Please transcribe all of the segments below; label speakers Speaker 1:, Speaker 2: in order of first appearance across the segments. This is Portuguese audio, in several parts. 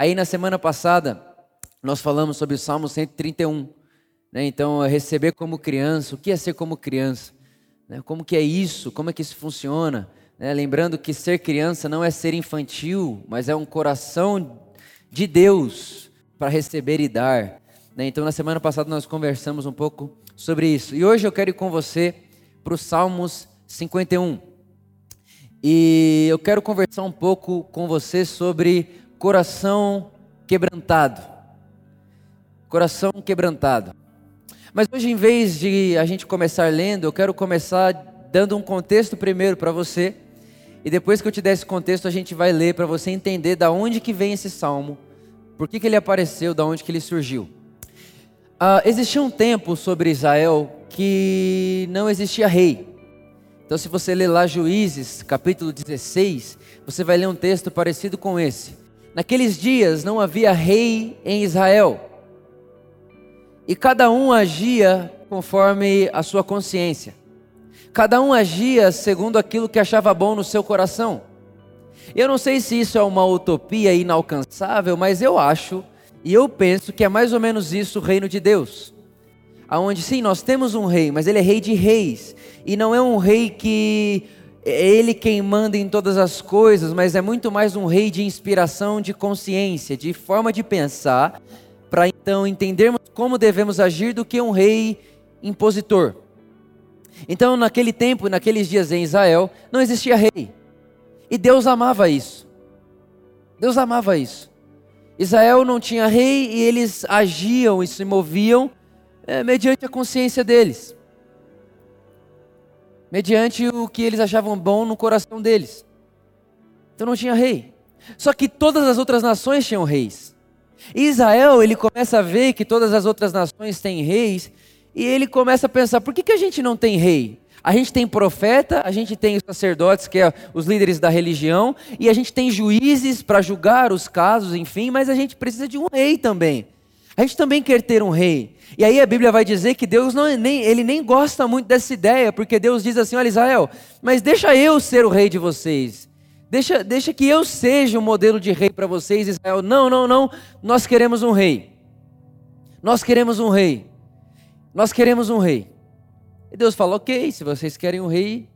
Speaker 1: Aí na semana passada nós falamos sobre o Salmo 131. Né? Então, é receber como criança, o que é ser como criança? Né? Como que é isso? Como é que isso funciona? Né? Lembrando que ser criança não é ser infantil, mas é um coração de Deus para receber e dar. Né? Então, na semana passada nós conversamos um pouco sobre isso. E hoje eu quero ir com você para os Salmos 51. E eu quero conversar um pouco com você sobre coração quebrantado. Coração quebrantado. Mas hoje, em vez de a gente começar lendo, eu quero começar dando um contexto primeiro para você. E depois que eu te der esse contexto, a gente vai ler para você entender da onde que vem esse salmo, por que, que ele apareceu, da onde que ele surgiu. Ah, existia um tempo sobre Israel que não existia rei. Então, se você ler lá Juízes, capítulo 16, você vai ler um texto parecido com esse. Naqueles dias não havia rei em Israel e cada um agia conforme a sua consciência. Cada um agia segundo aquilo que achava bom no seu coração. Eu não sei se isso é uma utopia inalcançável, mas eu acho e eu penso que é mais ou menos isso o reino de Deus. Aonde sim, nós temos um rei, mas ele é rei de reis e não é um rei que é ele quem manda em todas as coisas, mas é muito mais um rei de inspiração, de consciência, de forma de pensar, para então entendermos como devemos agir do que um rei impositor. Então, naquele tempo, naqueles dias em Israel, não existia rei. E Deus amava isso. Deus amava isso. Israel não tinha rei e eles agiam e se moviam é, mediante a consciência deles, mediante o que eles achavam bom no coração deles. Então não tinha rei. Só que todas as outras nações tinham reis. Israel, ele começa a ver que todas as outras nações têm reis, e ele começa a pensar: por que, que a gente não tem rei? A gente tem profeta, a gente tem os sacerdotes, que é os líderes da religião, e a gente tem juízes para julgar os casos, enfim, mas a gente precisa de um rei também. A gente também quer ter um rei. E aí a Bíblia vai dizer que Deus não, é nem, ele nem gosta muito dessa ideia, porque Deus diz assim: olha, Israel, mas deixa eu ser o rei de vocês. Deixa, deixa que eu seja o modelo de rei para vocês, Israel. Não, não, não. Nós queremos um rei. Nós queremos um rei. Nós queremos um rei. E Deus fala: Ok, se vocês querem um rei,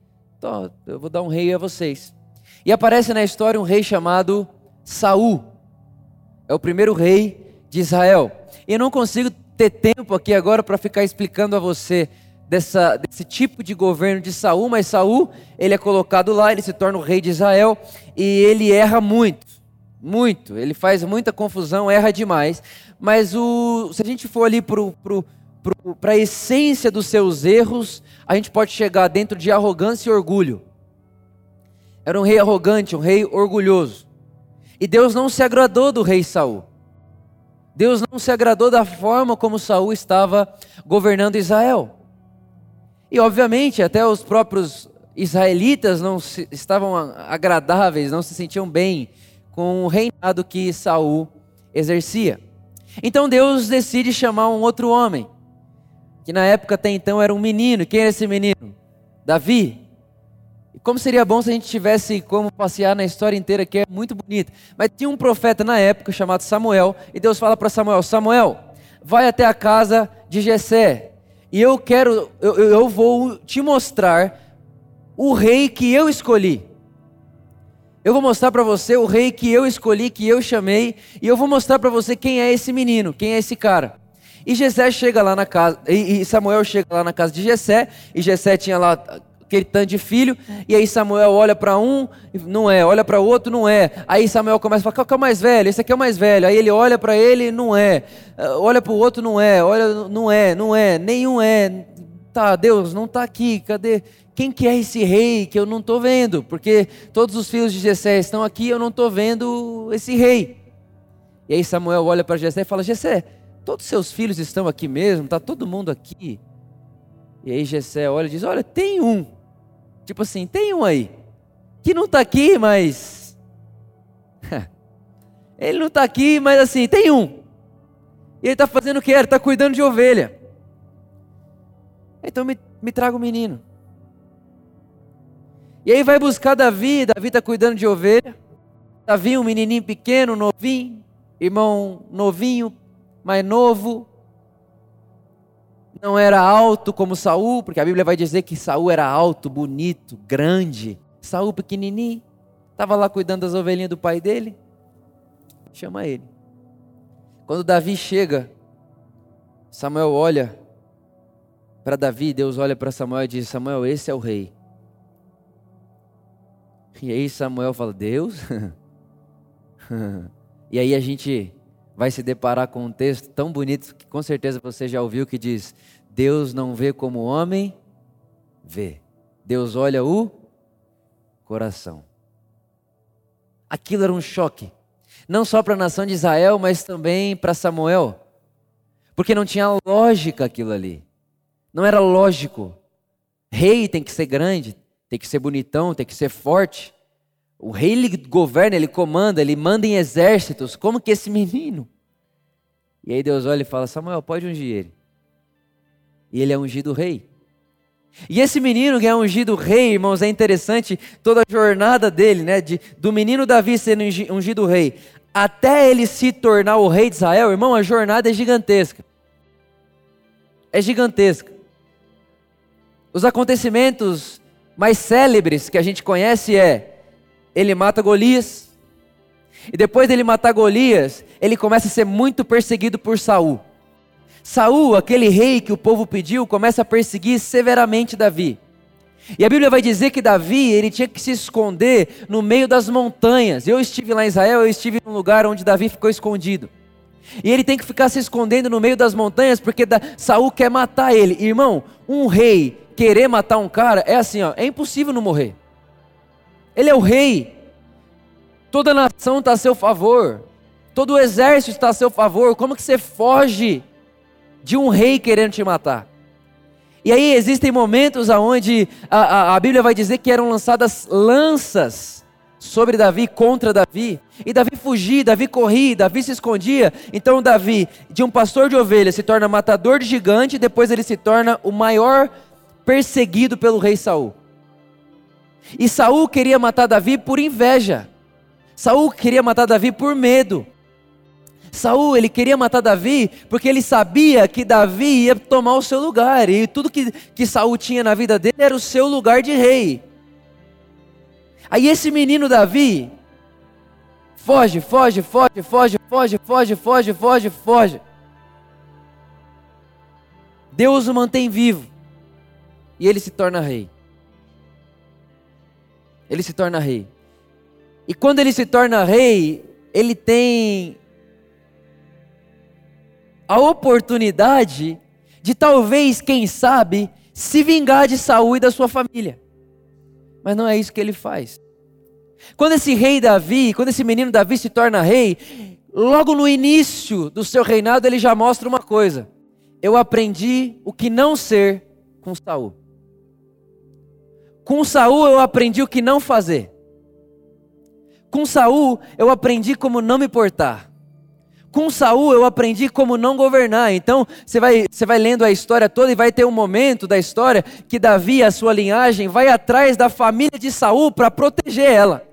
Speaker 1: eu vou dar um rei a vocês. E aparece na história um rei chamado Saul. É o primeiro rei de Israel. E eu não consigo ter tempo aqui agora para ficar explicando a você dessa, desse tipo de governo de Saul, mas Saul ele é colocado lá, ele se torna o rei de Israel e ele erra muito, muito. Ele faz muita confusão, erra demais. Mas o, se a gente for ali para a essência dos seus erros, a gente pode chegar dentro de arrogância e orgulho. Era um rei arrogante, um rei orgulhoso. E Deus não se agradou do rei Saul. Deus não se agradou da forma como Saul estava governando Israel. E obviamente até os próprios israelitas não se, estavam agradáveis, não se sentiam bem com o reinado que Saul exercia. Então Deus decide chamar um outro homem, que na época até então era um menino. Quem era esse menino? Davi. Como seria bom se a gente tivesse como passear na história inteira, que é muito bonita. Mas tinha um profeta na época chamado Samuel, e Deus fala para Samuel: Samuel, vai até a casa de Jessé, e eu quero, eu, eu vou te mostrar o rei que eu escolhi. Eu vou mostrar para você o rei que eu escolhi, que eu chamei, e eu vou mostrar para você quem é esse menino, quem é esse cara. E Jessé chega lá na casa, e Samuel chega lá na casa de Jessé, e Jessé tinha lá aquele tanto de filho, e aí Samuel olha para um, não é, olha para o outro, não é. Aí Samuel começa a falar, qual é o mais velho? Esse aqui é o mais velho. Aí ele olha para ele, não é. Ah, olha para o outro, não é. Olha, não é, não é, nenhum é. Tá, Deus, não está aqui, cadê? Quem que é esse rei que eu não estou vendo? Porque todos os filhos de Jessé estão aqui, eu não estou vendo esse rei. E aí Samuel olha para Jessé e fala, Jessé, todos seus filhos estão aqui mesmo, está todo mundo aqui. E aí Jessé olha e diz, olha, tem um. Tipo assim, tem um aí que não está aqui, mas ele não está aqui, mas assim, tem um. E ele está fazendo o que? Ele está cuidando de ovelha. Então me, me traga o menino. E aí vai buscar Davi, Davi está cuidando de ovelha. Davi, um menininho pequeno, novinho. irmão novinho, mais novo, não era alto como Saul, porque a Bíblia vai dizer que Saul era alto, bonito, grande. Saul pequenininho, estava lá cuidando das ovelhinhas do pai dele. Chama ele. Quando Davi chega, Samuel olha para Davi, Deus olha para Samuel e diz: Samuel, esse é o rei. E aí Samuel fala: Deus? e aí a gente vai se deparar com um texto tão bonito que com certeza você já ouviu que diz: Deus não vê como o homem vê. Deus olha o coração. Aquilo era um choque, não só para a nação de Israel, mas também para Samuel, porque não tinha lógica aquilo ali. Não era lógico. Rei tem que ser grande, tem que ser bonitão, tem que ser forte. O rei ele governa, ele comanda, ele manda em exércitos. Como que esse menino? E aí Deus olha e fala: Samuel, pode ungir ele. E ele é ungido rei. E esse menino que é ungido rei, irmãos, é interessante toda a jornada dele, né? De, do menino Davi sendo ungido rei até ele se tornar o rei de Israel, irmão, a jornada é gigantesca. É gigantesca. Os acontecimentos mais célebres que a gente conhece é ele mata Golias. E depois dele matar Golias, ele começa a ser muito perseguido por Saul. Saul, aquele rei que o povo pediu, começa a perseguir severamente Davi. E a Bíblia vai dizer que Davi, ele tinha que se esconder no meio das montanhas. Eu estive lá em Israel, eu estive num lugar onde Davi ficou escondido. E ele tem que ficar se escondendo no meio das montanhas porque Saul quer matar ele. Irmão, um rei querer matar um cara é assim, ó, é impossível não morrer. Ele é o rei. Toda nação está a seu favor. Todo o exército está a seu favor. Como que você foge de um rei querendo te matar? E aí existem momentos onde a, a, a Bíblia vai dizer que eram lançadas lanças sobre Davi, contra Davi. E Davi fugia, Davi corria, Davi se escondia. Então Davi, de um pastor de ovelhas, se torna matador de gigante, depois ele se torna o maior perseguido pelo rei Saul. E Saul queria matar Davi por inveja. Saul queria matar Davi por medo. Saul, ele queria matar Davi porque ele sabia que Davi ia tomar o seu lugar. E tudo que, que Saul tinha na vida dele era o seu lugar de rei. Aí esse menino Davi foge, foge, foge, foge, foge, foge, foge, foge, foge. Deus o mantém vivo. E ele se torna rei ele se torna rei. E quando ele se torna rei, ele tem a oportunidade de talvez, quem sabe, se vingar de Saul e da sua família. Mas não é isso que ele faz. Quando esse rei Davi, quando esse menino Davi se torna rei, logo no início do seu reinado ele já mostra uma coisa: eu aprendi o que não ser com Saul. Com Saul eu aprendi o que não fazer. Com Saul eu aprendi como não me portar. Com Saul eu aprendi como não governar. Então você vai, você vai lendo a história toda e vai ter um momento da história que Davi, a sua linhagem, vai atrás da família de Saul para proteger ela.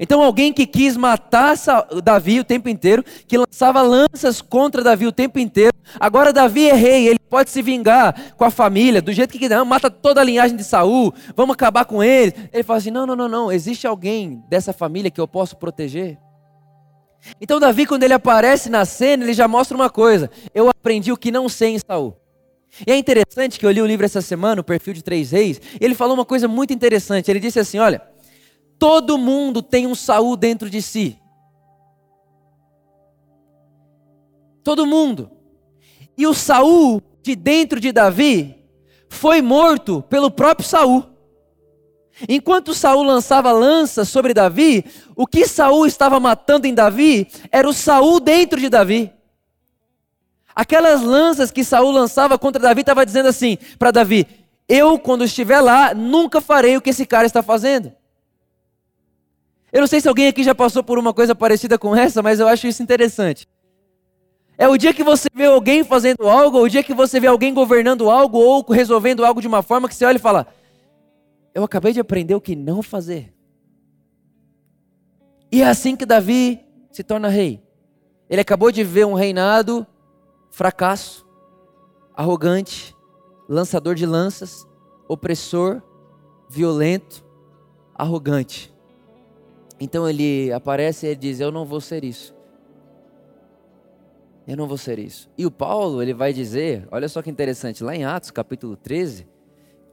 Speaker 1: Então, alguém que quis matar Davi o tempo inteiro, que lançava lanças contra Davi o tempo inteiro, agora Davi é rei, ele pode se vingar com a família, do jeito que quiser, mata toda a linhagem de Saul, vamos acabar com ele. Ele fala assim: não, não, não, não, existe alguém dessa família que eu posso proteger? Então, Davi, quando ele aparece na cena, ele já mostra uma coisa: eu aprendi o que não sei em Saul. E é interessante que eu li o livro essa semana, o perfil de três reis, e ele falou uma coisa muito interessante. Ele disse assim: olha. Todo mundo tem um Saul dentro de si. Todo mundo. E o Saul de dentro de Davi foi morto pelo próprio Saul. Enquanto Saul lançava lanças sobre Davi, o que Saul estava matando em Davi era o Saul dentro de Davi. Aquelas lanças que Saul lançava contra Davi estava dizendo assim para Davi: Eu, quando estiver lá, nunca farei o que esse cara está fazendo. Eu não sei se alguém aqui já passou por uma coisa parecida com essa, mas eu acho isso interessante. É o dia que você vê alguém fazendo algo, ou o dia que você vê alguém governando algo, ou resolvendo algo de uma forma que você olha e fala: Eu acabei de aprender o que não fazer. E é assim que Davi se torna rei. Ele acabou de ver um reinado fracasso, arrogante, lançador de lanças, opressor, violento, arrogante. Então ele aparece e ele diz: Eu não vou ser isso. Eu não vou ser isso. E o Paulo, ele vai dizer, olha só que interessante, lá em Atos capítulo 13,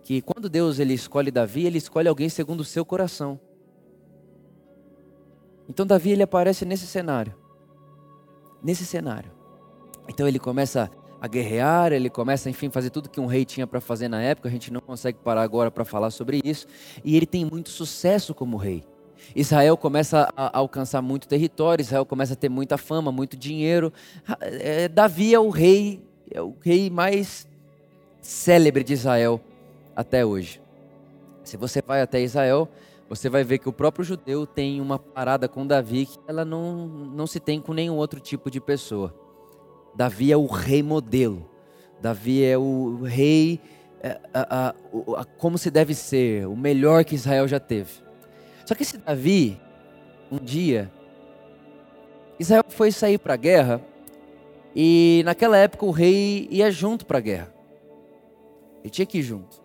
Speaker 1: que quando Deus ele escolhe Davi, ele escolhe alguém segundo o seu coração. Então Davi ele aparece nesse cenário. Nesse cenário. Então ele começa a guerrear, ele começa, enfim, fazer tudo que um rei tinha para fazer na época. A gente não consegue parar agora para falar sobre isso. E ele tem muito sucesso como rei. Israel começa a alcançar muito território, Israel começa a ter muita fama, muito dinheiro. É, Davi é o rei, é o rei mais célebre de Israel até hoje. Se você vai até Israel, você vai ver que o próprio judeu tem uma parada com Davi que ela não, não se tem com nenhum outro tipo de pessoa. Davi é o rei modelo. Davi é o rei é, a, a, a, como se deve ser, o melhor que Israel já teve. Só que esse Davi, um dia, Israel foi sair para a guerra e naquela época o rei ia junto para a guerra. Ele tinha que ir junto.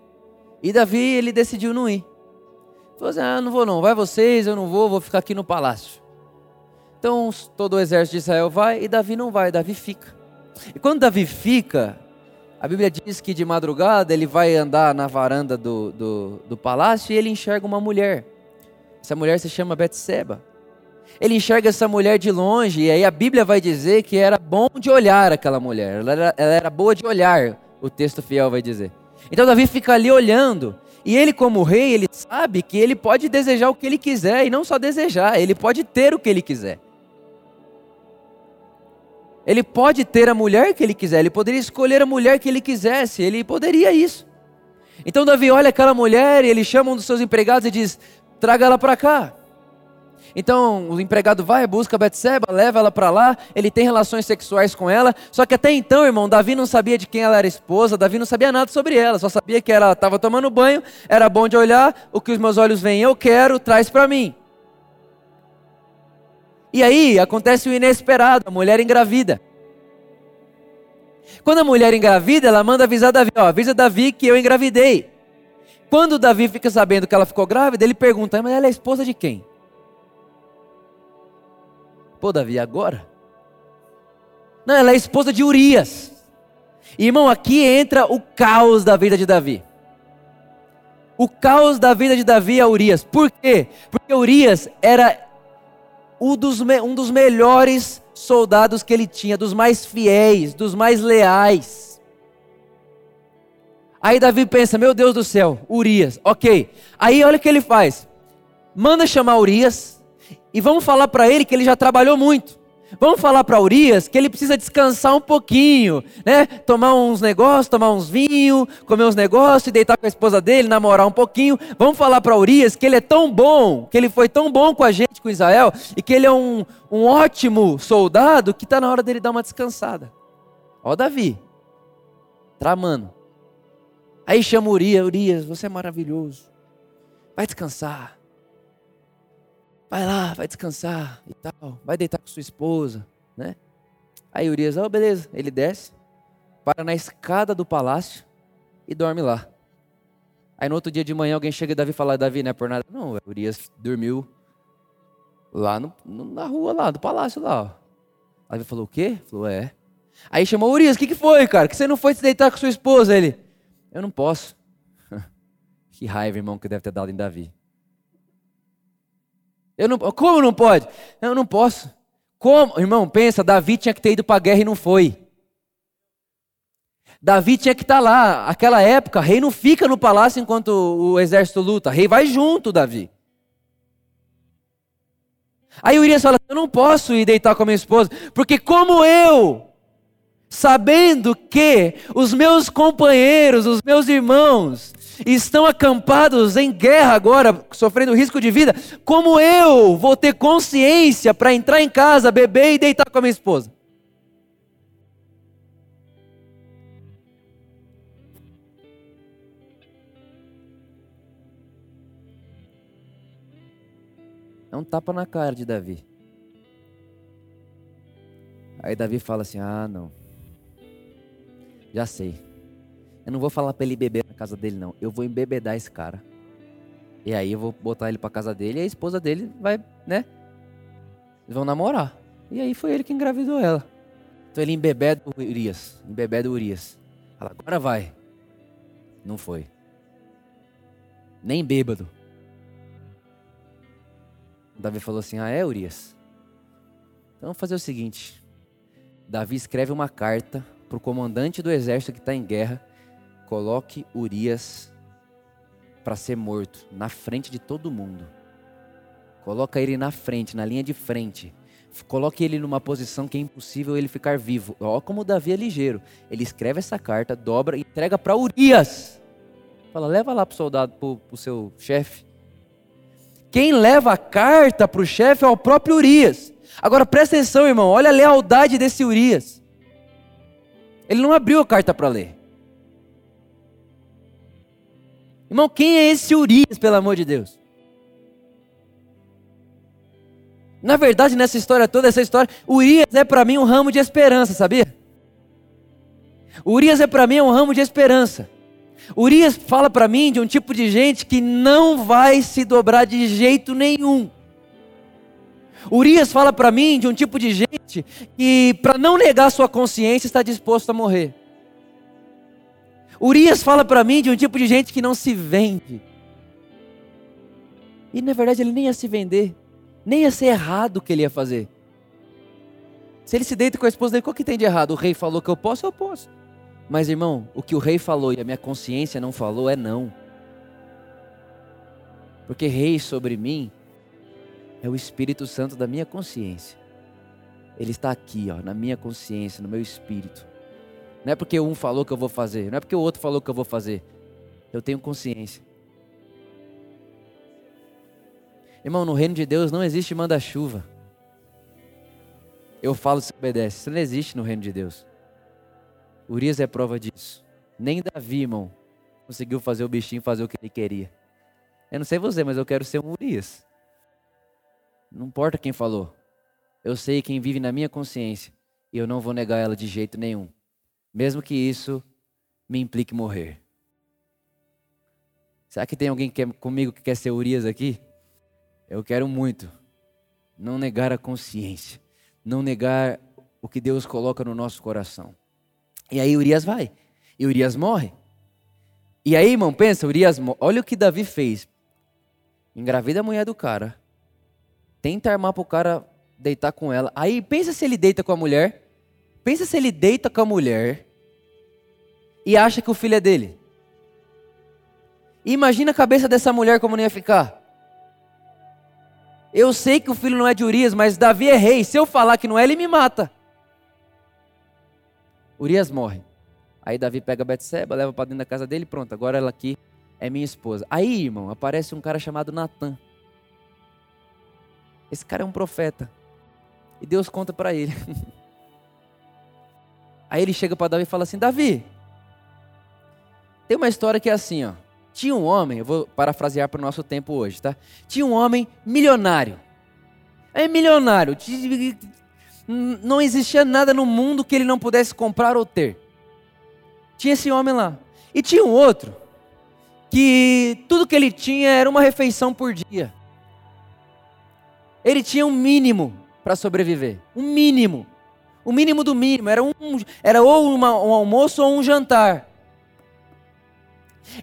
Speaker 1: E Davi, ele decidiu não ir. Falou assim: ah, não vou não, vai vocês, eu não vou, vou ficar aqui no palácio. Então todo o exército de Israel vai e Davi não vai, Davi fica. E quando Davi fica, a Bíblia diz que de madrugada ele vai andar na varanda do, do, do palácio e ele enxerga uma mulher. Essa mulher se chama Betseba. Ele enxerga essa mulher de longe e aí a Bíblia vai dizer que era bom de olhar aquela mulher. Ela era, ela era boa de olhar, o texto fiel vai dizer. Então Davi fica ali olhando. E ele, como rei, ele sabe que ele pode desejar o que ele quiser, e não só desejar, ele pode ter o que ele quiser. Ele pode ter a mulher que ele quiser, ele poderia escolher a mulher que ele quisesse, ele poderia isso. Então Davi olha aquela mulher e ele chama um dos seus empregados e diz: traga ela para cá. Então o empregado vai, busca Betseba, leva ela para lá, ele tem relações sexuais com ela. Só que até então, irmão, Davi não sabia de quem ela era esposa, Davi não sabia nada sobre ela, só sabia que ela estava tomando banho, era bom de olhar, o que os meus olhos veem eu quero, traz para mim. E aí acontece o inesperado, a mulher engravida. Quando a mulher engravida, ela manda avisar Davi, ó, avisa Davi que eu engravidei. Quando Davi fica sabendo que ela ficou grávida, ele pergunta: Mas ela é esposa de quem? Pô, Davi, agora? Não, ela é esposa de Urias. Irmão, aqui entra o caos da vida de Davi. O caos da vida de Davi é Urias. Por quê? Porque Urias era um dos, um dos melhores soldados que ele tinha, dos mais fiéis, dos mais leais. Aí Davi pensa: Meu Deus do céu, Urias, ok. Aí olha o que ele faz: manda chamar Urias e vamos falar para ele que ele já trabalhou muito. Vamos falar para Urias que ele precisa descansar um pouquinho, né? Tomar uns negócios, tomar uns vinhos, comer uns negócios, deitar com a esposa dele, namorar um pouquinho. Vamos falar para Urias que ele é tão bom, que ele foi tão bom com a gente, com Israel, e que ele é um, um ótimo soldado, que está na hora dele dar uma descansada. Ó, Davi, tramando. Aí chama Urias, Urias, você é maravilhoso. Vai descansar. Vai lá, vai descansar e tal. Vai deitar com sua esposa, né? Aí Urias, oh, beleza. Ele desce, para na escada do palácio e dorme lá. Aí no outro dia de manhã alguém chega e Davi fala, Davi, não é por nada. Não, Urias dormiu lá no, na rua lá, do palácio lá. Ó. Davi falou, o quê? Falou, é. Aí chamou Urias, o que, que foi, cara? Que você não foi se deitar com sua esposa? Ele, eu não posso. que raiva, irmão, que deve ter dado em Davi. Eu não, como não pode? Eu não posso. Como? Irmão, pensa, Davi tinha que ter ido para a guerra e não foi. Davi tinha que estar tá lá. Aquela época, rei não fica no palácio enquanto o exército luta. Rei vai junto, Davi. Aí Urias fala: Eu não posso ir deitar com a minha esposa, porque como eu sabendo que os meus companheiros, os meus irmãos, estão acampados em guerra agora, sofrendo risco de vida, como eu vou ter consciência para entrar em casa, beber e deitar com a minha esposa? É um tapa na cara de Davi. Aí Davi fala assim: Ah, não. Já sei. Eu não vou falar para ele beber na casa dele, não. Eu vou embebedar esse cara. E aí eu vou botar ele para casa dele e a esposa dele vai, né? Eles vão namorar. E aí foi ele que engravidou ela. Então ele embebeda o Urias. Embebeda o Urias. Fala, agora vai. Não foi. Nem bêbado. Davi falou assim: Ah, é, Urias? Então vamos fazer o seguinte. Davi escreve uma carta para o comandante do exército que está em guerra. Coloque Urias para ser morto na frente de todo mundo. Coloca ele na frente, na linha de frente. Coloque ele numa posição que é impossível ele ficar vivo. Ó, como Davi é ligeiro. Ele escreve essa carta, dobra e entrega para Urias. Fala, leva lá para o soldado, para o seu chefe. Quem leva a carta para o chefe é o próprio Urias. Agora presta atenção, irmão, olha a lealdade desse Urias. Ele não abriu a carta para ler. Irmão, quem é esse Urias, pelo amor de Deus? Na verdade, nessa história toda, essa história, Urias é para mim um ramo de esperança, sabia? Urias é para mim um ramo de esperança. Urias fala para mim de um tipo de gente que não vai se dobrar de jeito nenhum. Urias fala para mim de um tipo de gente que, para não negar sua consciência, está disposto a morrer. Urias fala para mim de um tipo de gente que não se vende. E na verdade ele nem ia se vender, nem ia ser errado o que ele ia fazer. Se ele se deita com a esposa dele, qual que tem de errado? O rei falou que eu posso, eu posso. Mas irmão, o que o rei falou e a minha consciência não falou é não. Porque rei sobre mim é o Espírito Santo da minha consciência. Ele está aqui, ó, na minha consciência, no meu espírito. Não é porque um falou que eu vou fazer, não é porque o outro falou que eu vou fazer. Eu tenho consciência. Irmão, no reino de Deus não existe manda-chuva. Eu falo se obedece. Isso não existe no reino de Deus. Urias é prova disso. Nem Davi, irmão, conseguiu fazer o bichinho fazer o que ele queria. Eu não sei você, mas eu quero ser um Urias. Não importa quem falou. Eu sei quem vive na minha consciência e eu não vou negar ela de jeito nenhum, mesmo que isso me implique morrer. Será que tem alguém que quer, comigo que quer ser Urias aqui? Eu quero muito não negar a consciência, não negar o que Deus coloca no nosso coração. E aí Urias vai, e Urias morre. E aí, irmão, pensa, Urias, olha o que Davi fez. Engravida a mulher do cara, tenta armar para o cara deitar com ela. Aí pensa se ele deita com a mulher. Pensa se ele deita com a mulher e acha que o filho é dele. Imagina a cabeça dessa mulher como não ia ficar. Eu sei que o filho não é de Urias, mas Davi é rei. Se eu falar que não é, ele me mata. Urias morre. Aí Davi pega Betseba, leva para dentro da casa dele, pronto, agora ela aqui é minha esposa. Aí, irmão, aparece um cara chamado Natan. Esse cara é um profeta. E Deus conta para ele. Aí ele chega para Davi e fala assim: Davi, tem uma história que é assim, ó. Tinha um homem, eu vou parafrasear para o nosso tempo hoje, tá? Tinha um homem milionário. É milionário. Não existia nada no mundo que ele não pudesse comprar ou ter. Tinha esse homem lá. E tinha um outro que tudo que ele tinha era uma refeição por dia. Ele tinha um mínimo para sobreviver. Um mínimo. O mínimo do mínimo. Era, um, era ou uma, um almoço ou um jantar.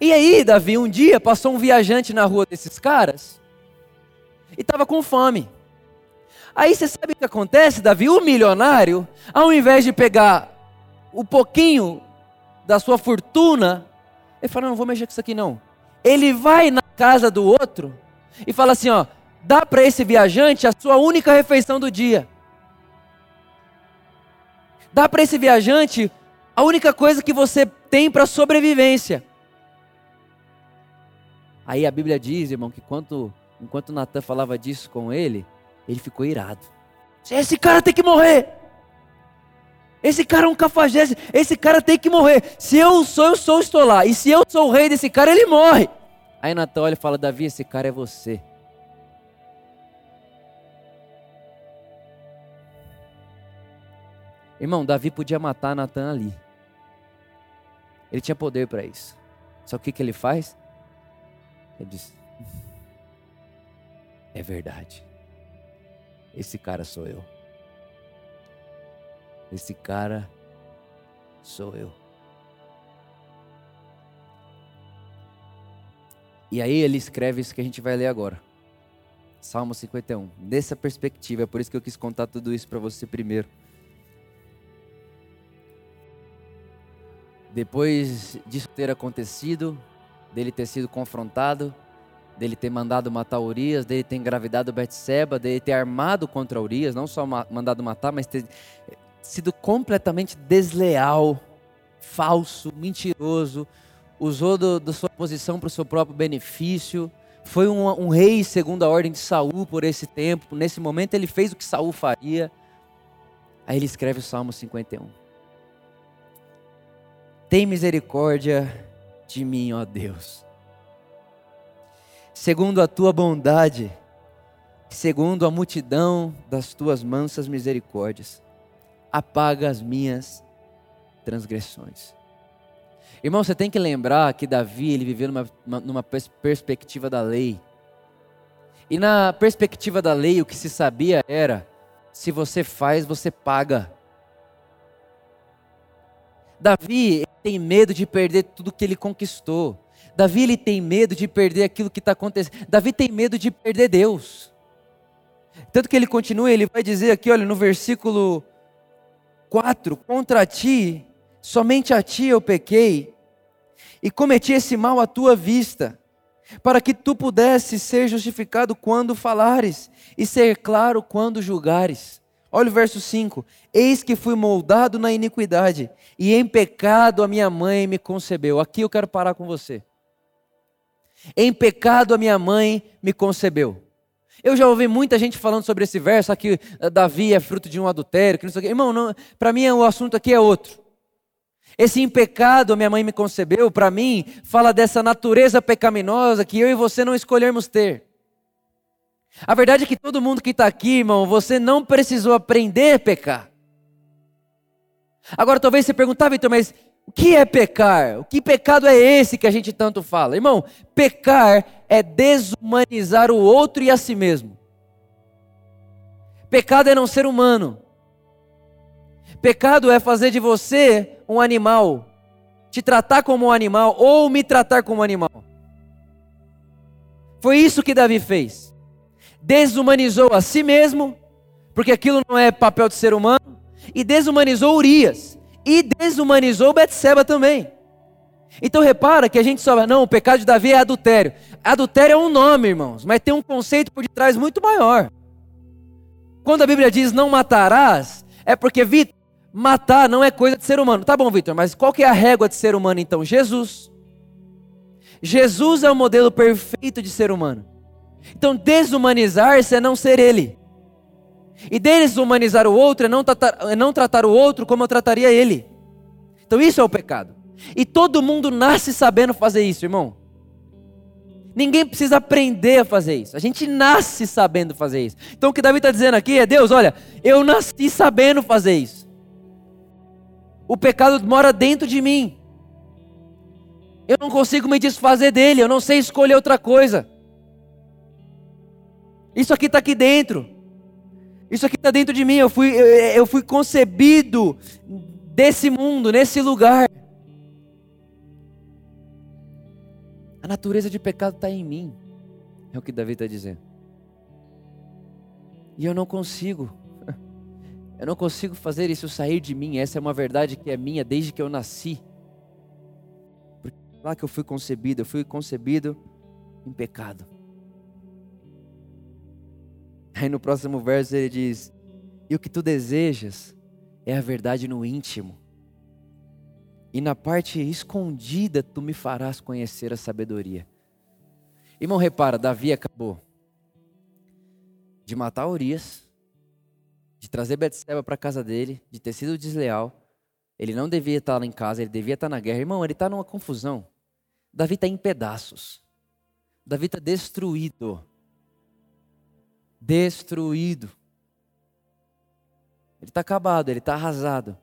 Speaker 1: E aí, Davi, um dia passou um viajante na rua desses caras e estava com fome. Aí você sabe o que acontece, Davi? O milionário, ao invés de pegar o pouquinho da sua fortuna, ele fala: Não, vou mexer com isso aqui não. Ele vai na casa do outro e fala assim: Ó, dá para esse viajante a sua única refeição do dia. Dá para esse viajante a única coisa que você tem para sobrevivência. Aí a Bíblia diz, irmão, que enquanto, enquanto Natan falava disso com ele, ele ficou irado. Esse cara tem que morrer. Esse cara é um cafajeste. Esse cara tem que morrer. Se eu sou, eu sou, estou lá. E se eu sou o rei desse cara, ele morre. Aí Natan olha e fala: Davi, esse cara é você. Irmão, Davi podia matar Natan ali. Ele tinha poder para isso. Só que o que, ele faz? Ele diz: É verdade. Esse cara sou eu. Esse cara sou eu. E aí ele escreve isso que a gente vai ler agora. Salmo 51. Dessa perspectiva, é por isso que eu quis contar tudo isso para você primeiro. Depois disso ter acontecido, dele ter sido confrontado, dele ter mandado matar Urias, dele ter engravidado Betseba, dele ter armado contra Urias, não só mandado matar, mas ter sido completamente desleal, falso, mentiroso, usou do, da sua posição para o seu próprio benefício, foi um, um, rei segundo a ordem de Saul por esse tempo, nesse momento ele fez o que Saul faria. Aí ele escreve o Salmo 51. Tem misericórdia de mim, ó Deus. Segundo a tua bondade, segundo a multidão das tuas mansas misericórdias, apaga as minhas transgressões. Irmão, você tem que lembrar que Davi ele viveu numa, numa perspectiva da lei. E na perspectiva da lei, o que se sabia era: se você faz, você paga. Davi tem medo de perder tudo que ele conquistou. Davi ele tem medo de perder aquilo que está acontecendo. Davi tem medo de perder Deus. Tanto que ele continua, ele vai dizer aqui, olha, no versículo 4: Contra ti, somente a ti eu pequei, e cometi esse mal à tua vista, para que tu pudesses ser justificado quando falares, e ser claro quando julgares. Olha o verso 5: Eis que fui moldado na iniquidade, e em pecado a minha mãe me concebeu. Aqui eu quero parar com você. Em pecado a minha mãe me concebeu. Eu já ouvi muita gente falando sobre esse verso, aqui Davi é fruto de um adultério, que não sei o quê. Irmão, para mim o assunto aqui é outro. Esse em pecado minha mãe me concebeu, para mim, fala dessa natureza pecaminosa que eu e você não escolhermos ter. A verdade é que todo mundo que está aqui, irmão, você não precisou aprender a pecar. Agora talvez você perguntar, Vitor, mas o que é pecar? O que pecado é esse que a gente tanto fala? Irmão, pecar é desumanizar o outro e a si mesmo. Pecado é não ser humano. Pecado é fazer de você um animal, te tratar como um animal ou me tratar como um animal. Foi isso que Davi fez. Desumanizou a si mesmo, porque aquilo não é papel de ser humano, e desumanizou Urias, e desumanizou Betseba também. Então repara que a gente só, não, o pecado de Davi é adultério. Adultério é um nome, irmãos, mas tem um conceito por detrás muito maior. Quando a Bíblia diz não matarás, é porque, Vitor, matar não é coisa de ser humano. Tá bom, Vitor, mas qual que é a régua de ser humano então? Jesus. Jesus é o modelo perfeito de ser humano. Então, desumanizar-se é não ser ele. E desumanizar o outro é não, tratar, é não tratar o outro como eu trataria ele. Então, isso é o pecado. E todo mundo nasce sabendo fazer isso, irmão. Ninguém precisa aprender a fazer isso. A gente nasce sabendo fazer isso. Então, o que Davi está dizendo aqui é: Deus, olha, eu nasci sabendo fazer isso. O pecado mora dentro de mim. Eu não consigo me desfazer dele, eu não sei escolher outra coisa. Isso aqui está aqui dentro. Isso aqui está dentro de mim. Eu fui, eu, eu fui concebido desse mundo, nesse lugar. A natureza de pecado está em mim. É o que Davi está dizendo. E eu não consigo. Eu não consigo fazer isso sair de mim. Essa é uma verdade que é minha desde que eu nasci. Porque lá que eu fui concebido, eu fui concebido em pecado. Aí no próximo verso ele diz: E o que tu desejas é a verdade no íntimo. E na parte escondida tu me farás conhecer a sabedoria. Irmão, repara, Davi acabou de matar Urias de trazer Betseba para casa dele, de ter sido desleal. Ele não devia estar lá em casa, ele devia estar na guerra. Irmão, ele está numa confusão. Davi está em pedaços. Davi está destruído. Destruído. Ele está acabado, ele está arrasado.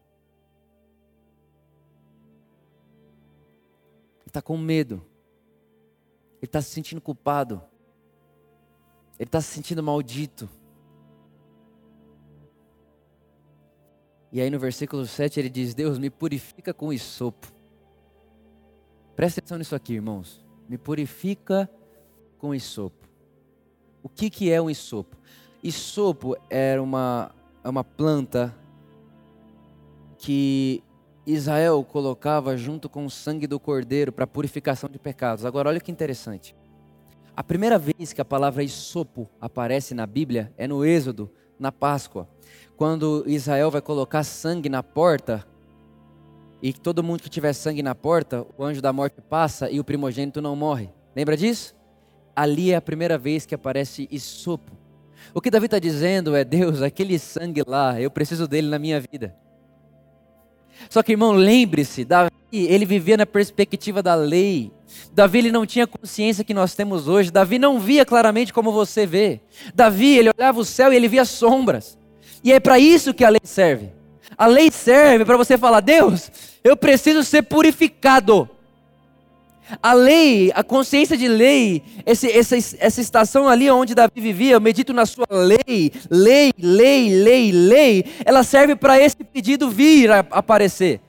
Speaker 1: Ele está com medo. Ele está se sentindo culpado. Ele está se sentindo maldito. E aí no versículo 7 ele diz: Deus me purifica com isopo. Presta atenção nisso aqui, irmãos. Me purifica com isopo. O que, que é um isopo? Isopo era uma, é uma planta que Israel colocava junto com o sangue do cordeiro para purificação de pecados. Agora, olha que interessante. A primeira vez que a palavra isopo aparece na Bíblia é no Êxodo, na Páscoa, quando Israel vai colocar sangue na porta e todo mundo que tiver sangue na porta, o anjo da morte passa e o primogênito não morre. Lembra disso? Ali é a primeira vez que aparece isopo. O que Davi está dizendo é: Deus, aquele sangue lá, eu preciso dele na minha vida. Só que, irmão, lembre-se, Davi, ele vivia na perspectiva da lei. Davi, ele não tinha consciência que nós temos hoje. Davi não via claramente como você vê. Davi, ele olhava o céu e ele via sombras. E é para isso que a lei serve. A lei serve para você falar: Deus, eu preciso ser purificado. A lei, a consciência de lei, esse, essa, essa estação ali onde Davi vivia, eu medito na sua lei, lei, lei, lei, lei, ela serve para esse pedido vir a aparecer.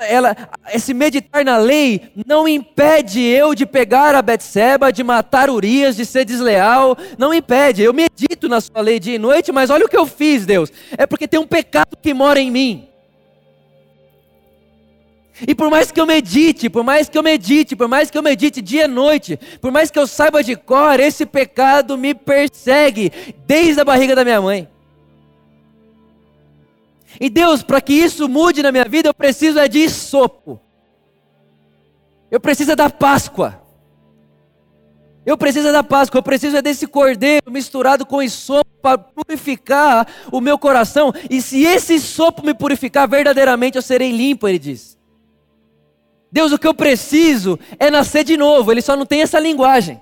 Speaker 1: Ela, ela, esse meditar na lei não impede eu de pegar a Betseba, de matar Urias, de ser desleal, não impede. Eu medito na sua lei dia e noite, mas olha o que eu fiz, Deus. É porque tem um pecado que mora em mim. E por mais que eu medite, por mais que eu medite, por mais que eu medite dia e noite, por mais que eu saiba de cor, esse pecado me persegue desde a barriga da minha mãe. E Deus, para que isso mude na minha vida, eu preciso é de sopo. Eu preciso é da Páscoa. Eu preciso é da Páscoa, eu preciso é desse cordeiro misturado com sopo para purificar o meu coração. E se esse sopo me purificar, verdadeiramente eu serei limpo, ele diz. Deus, o que eu preciso é nascer de novo. Ele só não tem essa linguagem.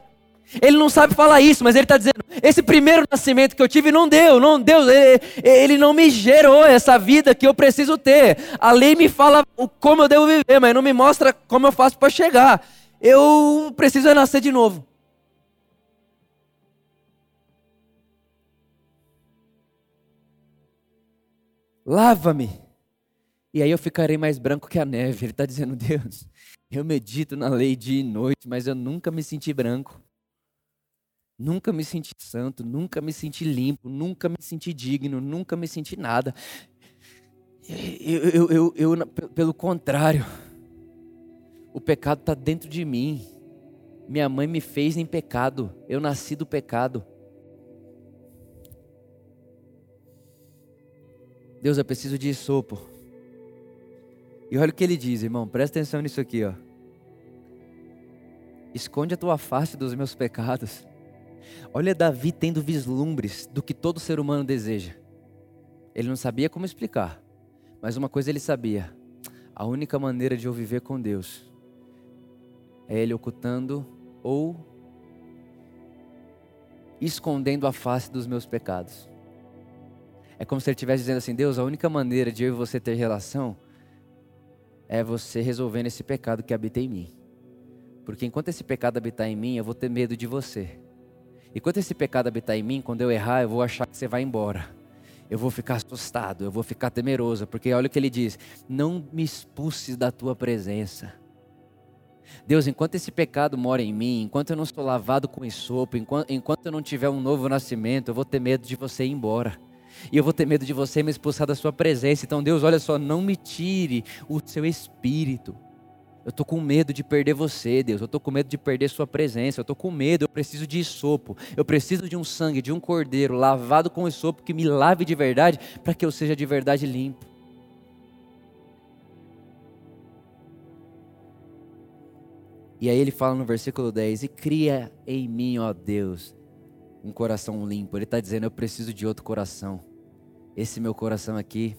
Speaker 1: Ele não sabe falar isso, mas ele está dizendo: esse primeiro nascimento que eu tive não deu, não deu, ele, ele, não me gerou essa vida que eu preciso ter. A lei me fala como eu devo viver, mas não me mostra como eu faço para chegar. Eu preciso é nascer de novo. Lava-me e aí eu ficarei mais branco que a neve. Ele está dizendo, Deus, eu medito na lei dia e noite, mas eu nunca me senti branco. Nunca me senti santo, nunca me senti limpo, nunca me senti digno, nunca me senti nada. Eu, eu, eu, eu pelo contrário, o pecado está dentro de mim. Minha mãe me fez em pecado, eu nasci do pecado. Deus, eu preciso de sopo. E olha o que ele diz, irmão, presta atenção nisso aqui, ó. Esconde a tua face dos meus pecados. Olha Davi tendo vislumbres do que todo ser humano deseja. Ele não sabia como explicar, mas uma coisa ele sabia: a única maneira de eu viver com Deus é ele ocultando ou escondendo a face dos meus pecados. É como se ele estivesse dizendo assim: Deus, a única maneira de eu e você ter relação é você resolvendo esse pecado que habita em mim. Porque enquanto esse pecado habitar em mim, eu vou ter medo de você. Enquanto esse pecado habitar em mim, quando eu errar, eu vou achar que você vai embora. Eu vou ficar assustado, eu vou ficar temeroso, porque olha o que ele diz: não me expulses da tua presença. Deus, enquanto esse pecado mora em mim, enquanto eu não estou lavado com ensopo, enquanto, enquanto eu não tiver um novo nascimento, eu vou ter medo de você ir embora e eu vou ter medo de você me expulsar da sua presença. Então, Deus, olha só, não me tire o seu espírito. Eu estou com medo de perder você, Deus. Eu estou com medo de perder sua presença. Eu estou com medo, eu preciso de sopo. Eu preciso de um sangue, de um cordeiro lavado com sopo que me lave de verdade, para que eu seja de verdade limpo. E aí ele fala no versículo 10: E cria em mim, ó Deus, um coração limpo. Ele está dizendo: Eu preciso de outro coração. Esse meu coração aqui,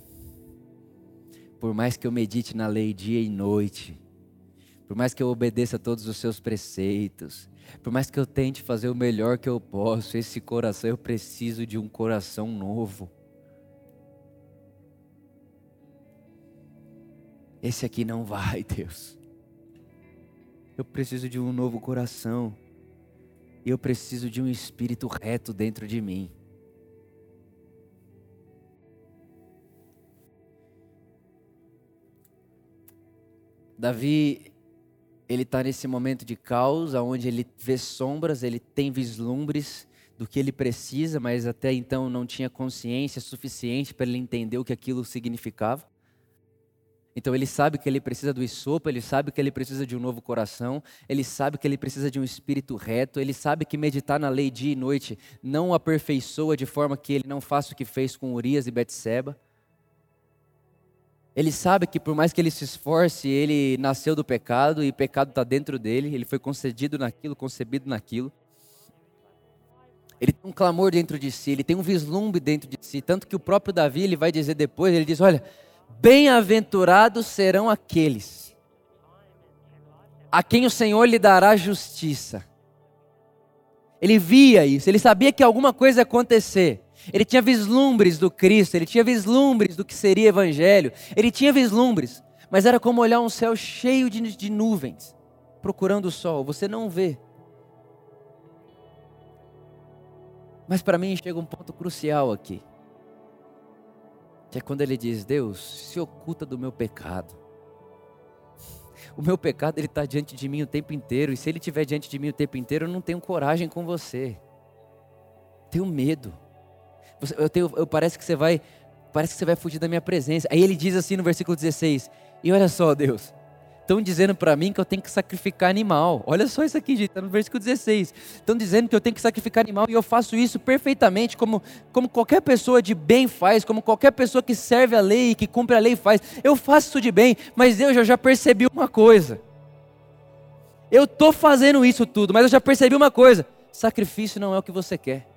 Speaker 1: por mais que eu medite na lei dia e noite, por mais que eu obedeça a todos os seus preceitos, por mais que eu tente fazer o melhor que eu posso, esse coração, eu preciso de um coração novo. Esse aqui não vai, Deus. Eu preciso de um novo coração. Eu preciso de um espírito reto dentro de mim. Davi, ele está nesse momento de caos, onde ele vê sombras, ele tem vislumbres do que ele precisa, mas até então não tinha consciência suficiente para ele entender o que aquilo significava. Então ele sabe que ele precisa do isopo, ele sabe que ele precisa de um novo coração, ele sabe que ele precisa de um espírito reto, ele sabe que meditar na lei dia e noite não aperfeiçoa de forma que ele não faça o que fez com Urias e Betseba. Ele sabe que por mais que ele se esforce, ele nasceu do pecado e pecado está dentro dele, ele foi concedido naquilo, concebido naquilo. Ele tem um clamor dentro de si, ele tem um vislumbre dentro de si, tanto que o próprio Davi ele vai dizer depois, ele diz: "Olha, bem-aventurados serão aqueles a quem o Senhor lhe dará justiça". Ele via isso, ele sabia que alguma coisa ia acontecer. Ele tinha vislumbres do Cristo, ele tinha vislumbres do que seria evangelho, ele tinha vislumbres, mas era como olhar um céu cheio de, de nuvens, procurando o sol, você não vê. Mas para mim chega um ponto crucial aqui, que é quando ele diz: Deus, se oculta do meu pecado. O meu pecado ele está diante de mim o tempo inteiro, e se ele estiver diante de mim o tempo inteiro, eu não tenho coragem com você. Tenho medo. Eu tenho, eu, parece que você vai, parece que você vai fugir da minha presença. Aí ele diz assim no versículo 16: E olha só, Deus, estão dizendo para mim que eu tenho que sacrificar animal. Olha só isso aqui, gente, está no versículo 16. Estão dizendo que eu tenho que sacrificar animal e eu faço isso perfeitamente, como, como qualquer pessoa de bem faz, como qualquer pessoa que serve a lei e que cumpre a lei faz. Eu faço isso de bem, mas Deus, eu já percebi uma coisa. Eu estou fazendo isso tudo, mas eu já percebi uma coisa: sacrifício não é o que você quer.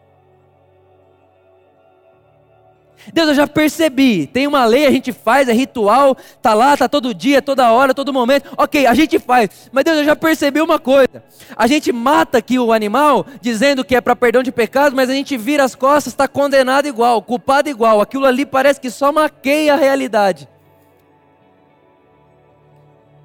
Speaker 1: Deus, eu já percebi. Tem uma lei, a gente faz, é ritual, tá lá, tá todo dia, toda hora, todo momento. Ok, a gente faz. Mas Deus, eu já percebi uma coisa. A gente mata aqui o animal, dizendo que é para perdão de pecados, mas a gente vira as costas, está condenado igual, culpado igual. Aquilo ali parece que só maqueia a realidade.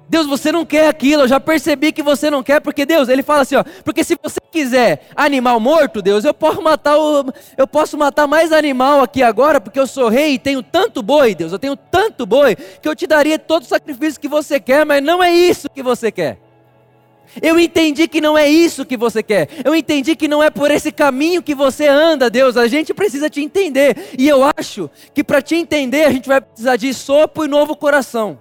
Speaker 1: Deus, você não quer aquilo, eu já percebi que você não quer, porque Deus, ele fala assim, ó, porque se você quiser animal morto, Deus, eu posso matar o, eu posso matar mais animal aqui agora, porque eu sou rei e tenho tanto boi, Deus, eu tenho tanto boi, que eu te daria todo o sacrifício que você quer, mas não é isso que você quer. Eu entendi que não é isso que você quer. Eu entendi que não é por esse caminho que você anda, Deus. A gente precisa te entender. E eu acho que para te entender, a gente vai precisar de sopo e novo coração.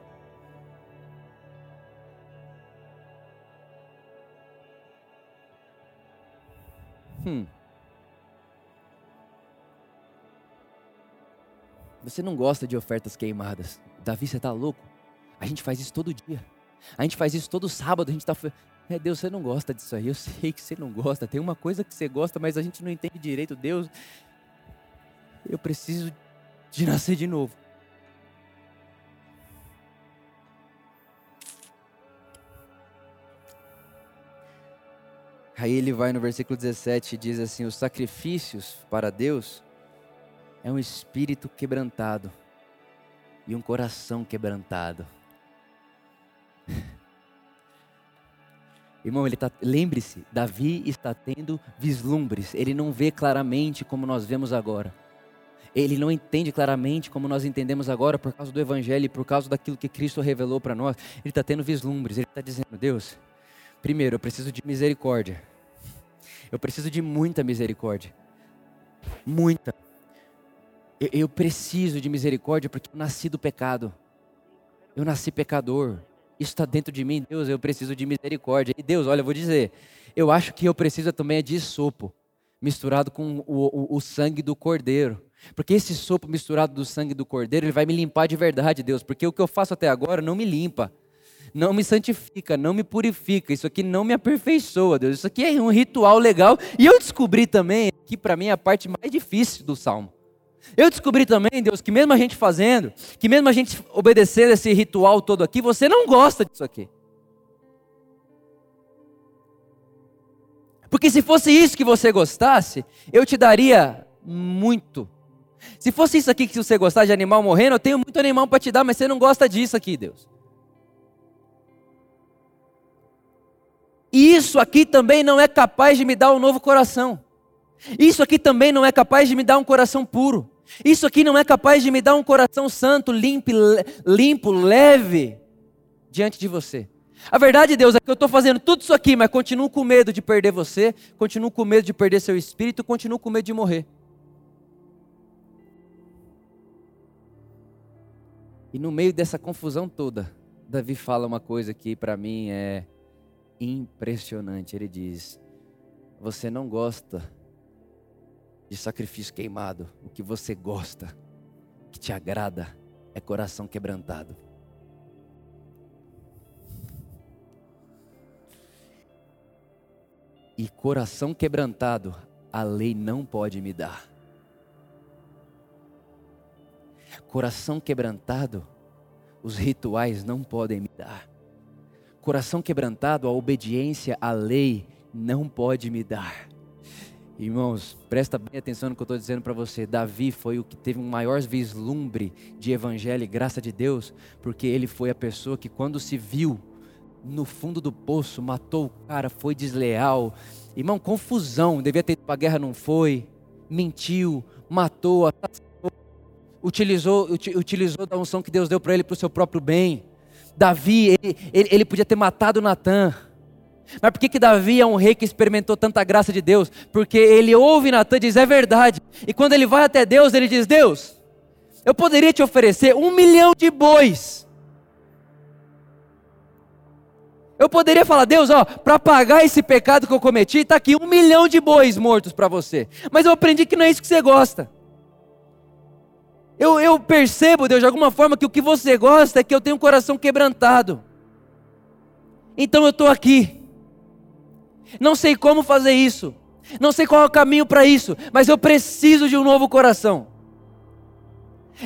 Speaker 1: Hum. Você não gosta de ofertas queimadas. Davi, você está louco? A gente faz isso todo dia. A gente faz isso todo sábado. A gente está. É, Deus, você não gosta disso aí. Eu sei que você não gosta. Tem uma coisa que você gosta, mas a gente não entende direito. Deus, eu preciso de nascer de novo. Aí ele vai no versículo 17 e diz assim: Os sacrifícios para Deus é um espírito quebrantado e um coração quebrantado. Irmão, ele tá, lembre-se, Davi está tendo vislumbres. Ele não vê claramente como nós vemos agora. Ele não entende claramente como nós entendemos agora por causa do Evangelho e por causa daquilo que Cristo revelou para nós. Ele está tendo vislumbres. Ele está dizendo: Deus, Primeiro, eu preciso de misericórdia. Eu preciso de muita misericórdia. Muita. Eu, eu preciso de misericórdia porque eu nasci do pecado. Eu nasci pecador. Isso está dentro de mim. Deus, eu preciso de misericórdia. E Deus, olha, eu vou dizer. Eu acho que eu preciso também é de sopo, misturado com o, o, o sangue do cordeiro. Porque esse sopo misturado do sangue do cordeiro, ele vai me limpar de verdade, Deus. Porque o que eu faço até agora não me limpa não me santifica, não me purifica, isso aqui não me aperfeiçoa, Deus. Isso aqui é um ritual legal. E eu descobri também, que para mim é a parte mais difícil do salmo. Eu descobri também, Deus, que mesmo a gente fazendo, que mesmo a gente obedecendo esse ritual todo aqui, você não gosta disso aqui. Porque se fosse isso que você gostasse, eu te daria muito. Se fosse isso aqui que você gostasse de animal morrendo, eu tenho muito animal para te dar, mas você não gosta disso aqui, Deus. Isso aqui também não é capaz de me dar um novo coração. Isso aqui também não é capaz de me dar um coração puro. Isso aqui não é capaz de me dar um coração santo, limpo, limpo, leve diante de você. A verdade, Deus, é que eu estou fazendo tudo isso aqui, mas continuo com medo de perder você, continuo com medo de perder seu espírito, continuo com medo de morrer. E no meio dessa confusão toda, Davi fala uma coisa que para mim é impressionante. Ele diz: Você não gosta de sacrifício queimado, o que você gosta, que te agrada, é coração quebrantado. E coração quebrantado, a lei não pode me dar. Coração quebrantado, os rituais não podem me dar. Coração quebrantado, a obediência à lei não pode me dar. Irmãos, presta bem atenção no que eu estou dizendo para você. Davi foi o que teve um maior vislumbre de evangelho e graça de Deus, porque ele foi a pessoa que, quando se viu no fundo do poço, matou o cara, foi desleal. Irmão, confusão, devia ter ido para a guerra, não foi. Mentiu, matou, utilizou, utilizou da unção que Deus deu para ele para o seu próprio bem. Davi, ele, ele, ele podia ter matado Natan. Mas por que, que Davi é um rei que experimentou tanta graça de Deus? Porque ele ouve Natan e diz: é verdade. E quando ele vai até Deus, ele diz: Deus, eu poderia te oferecer um milhão de bois. Eu poderia falar, Deus, ó, para pagar esse pecado que eu cometi, está aqui um milhão de bois mortos para você. Mas eu aprendi que não é isso que você gosta. Eu, eu percebo, Deus, de alguma forma, que o que você gosta é que eu tenho um coração quebrantado. Então eu estou aqui. Não sei como fazer isso. Não sei qual é o caminho para isso. Mas eu preciso de um novo coração.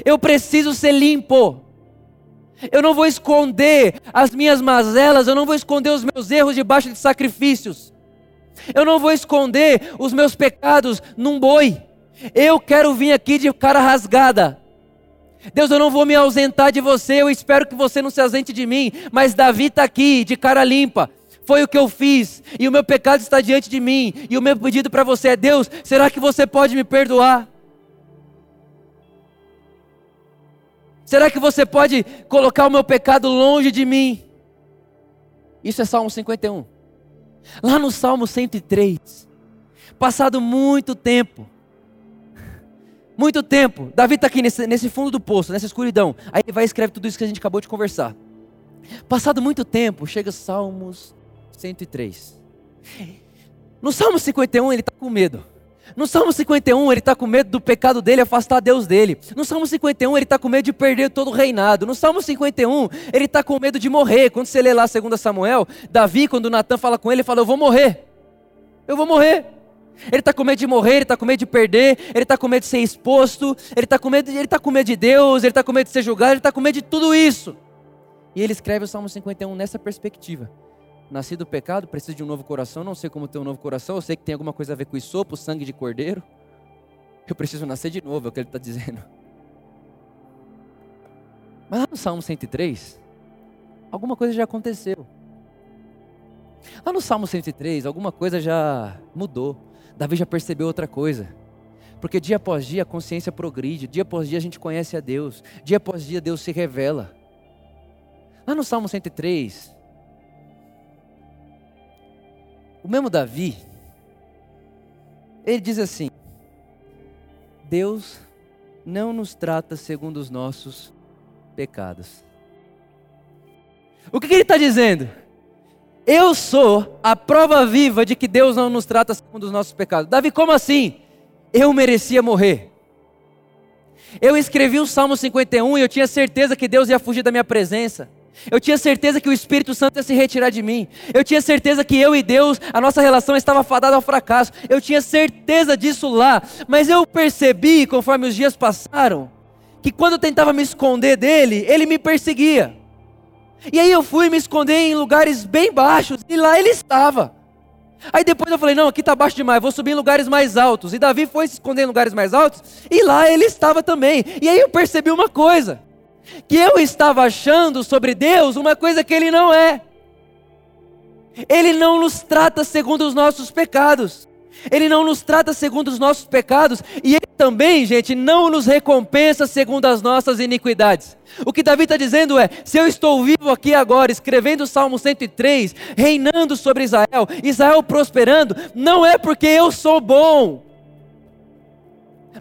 Speaker 1: Eu preciso ser limpo. Eu não vou esconder as minhas mazelas. Eu não vou esconder os meus erros debaixo de sacrifícios. Eu não vou esconder os meus pecados num boi. Eu quero vir aqui de cara rasgada. Deus, eu não vou me ausentar de você, eu espero que você não se ausente de mim, mas Davi está aqui, de cara limpa. Foi o que eu fiz, e o meu pecado está diante de mim, e o meu pedido para você é: Deus, será que você pode me perdoar? Será que você pode colocar o meu pecado longe de mim? Isso é Salmo 51. Lá no Salmo 103, passado muito tempo, muito tempo. Davi está aqui nesse, nesse fundo do poço, nessa escuridão. Aí ele vai e escreve tudo isso que a gente acabou de conversar. Passado muito tempo, chega Salmos 103. No Salmo 51 ele está com medo. No Salmo 51 ele está com medo do pecado dele afastar Deus dele. No Salmo 51 ele está com medo de perder todo o reinado. No Salmo 51 ele está com medo de morrer. Quando você lê lá 2 Samuel, Davi, quando Natan fala com ele, ele fala: Eu vou morrer. Eu vou morrer. Ele está com medo de morrer, ele está com medo de perder, ele está com medo de ser exposto, ele está com medo, ele está com medo de Deus, ele está com medo de ser julgado, ele está com medo de tudo isso. E ele escreve o Salmo 51 nessa perspectiva. Nasci do pecado, preciso de um novo coração, não sei como ter um novo coração, eu sei que tem alguma coisa a ver com o sangue de cordeiro. Eu preciso nascer de novo, é o que ele está dizendo. Mas lá no Salmo 103, alguma coisa já aconteceu. Lá no Salmo 103, alguma coisa já mudou. Davi já percebeu outra coisa. Porque dia após dia a consciência progride, dia após dia a gente conhece a Deus, dia após dia Deus se revela. Lá no Salmo 103, o mesmo Davi, ele diz assim: Deus não nos trata segundo os nossos pecados. O que, que ele está dizendo? Eu sou a prova viva de que Deus não nos trata segundo os nossos pecados. Davi, como assim? Eu merecia morrer. Eu escrevi o Salmo 51 e eu tinha certeza que Deus ia fugir da minha presença. Eu tinha certeza que o Espírito Santo ia se retirar de mim. Eu tinha certeza que eu e Deus, a nossa relação estava fadada ao fracasso. Eu tinha certeza disso lá. Mas eu percebi, conforme os dias passaram, que quando eu tentava me esconder dele, ele me perseguia. E aí eu fui me esconder em lugares bem baixos e lá ele estava. Aí depois eu falei: não, aqui está baixo demais, vou subir em lugares mais altos. E Davi foi se esconder em lugares mais altos e lá ele estava também. E aí eu percebi uma coisa: que eu estava achando sobre Deus uma coisa que ele não é. Ele não nos trata segundo os nossos pecados. Ele não nos trata segundo os nossos pecados e Ele também, gente, não nos recompensa segundo as nossas iniquidades. O que Davi está dizendo é: se eu estou vivo aqui agora, escrevendo o Salmo 103, reinando sobre Israel, Israel prosperando, não é porque eu sou bom,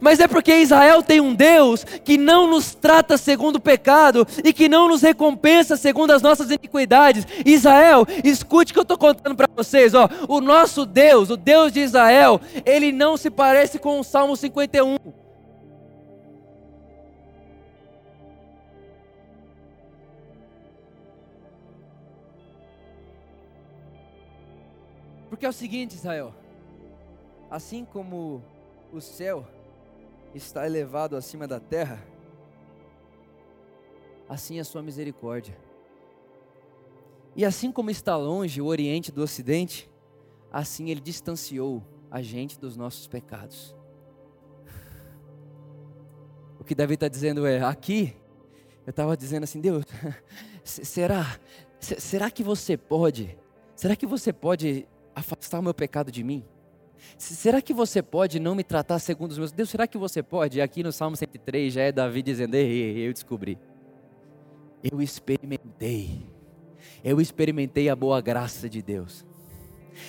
Speaker 1: mas é porque Israel tem um Deus que não nos trata segundo o pecado e que não nos recompensa segundo as nossas iniquidades. Israel, escute o que eu estou contando para vocês. Ó, o nosso Deus, o Deus de Israel, ele não se parece com o Salmo 51. Porque é o seguinte, Israel. Assim como o céu está elevado acima da terra, assim é a sua misericórdia. E assim como está longe o Oriente do Ocidente, assim ele distanciou a gente dos nossos pecados. O que Davi está dizendo é: aqui, eu estava dizendo assim, Deus, será, será que você pode, será que você pode afastar o meu pecado de mim? Será que você pode não me tratar segundo os meus? Deus, será que você pode? Aqui no Salmo 103 já é Davi dizendo: Ei, eu descobri. Eu experimentei. Eu experimentei a boa graça de Deus.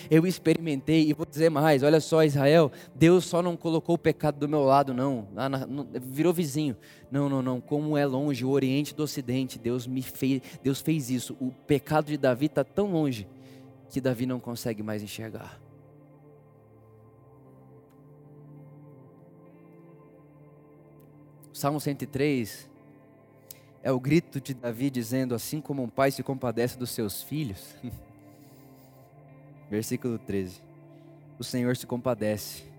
Speaker 1: Eu experimentei, e vou dizer mais: olha só, Israel, Deus só não colocou o pecado do meu lado, não, virou vizinho. Não, não, não. Como é longe o Oriente do Ocidente, Deus me fez, Deus fez isso. O pecado de Davi está tão longe que Davi não consegue mais enxergar. Salmo 103 é o grito de Davi dizendo: Assim como um pai se compadece dos seus filhos. Versículo 13: O Senhor se compadece.